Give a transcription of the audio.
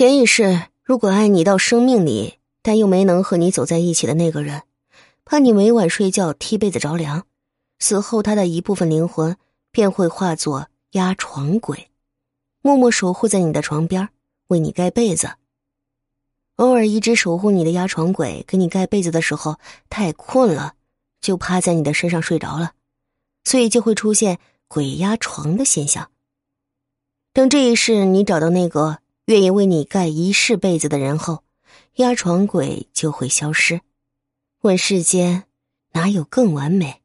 前一世如果爱你到生命里，但又没能和你走在一起的那个人，怕你每晚睡觉踢被子着凉，死后他的一部分灵魂便会化作压床鬼，默默守护在你的床边，为你盖被子。偶尔，一直守护你的压床鬼给你盖被子的时候太困了，就趴在你的身上睡着了，所以就会出现鬼压床的现象。等这一世你找到那个。愿意为你盖一世被子的人后，压床鬼就会消失。问世间哪有更完美？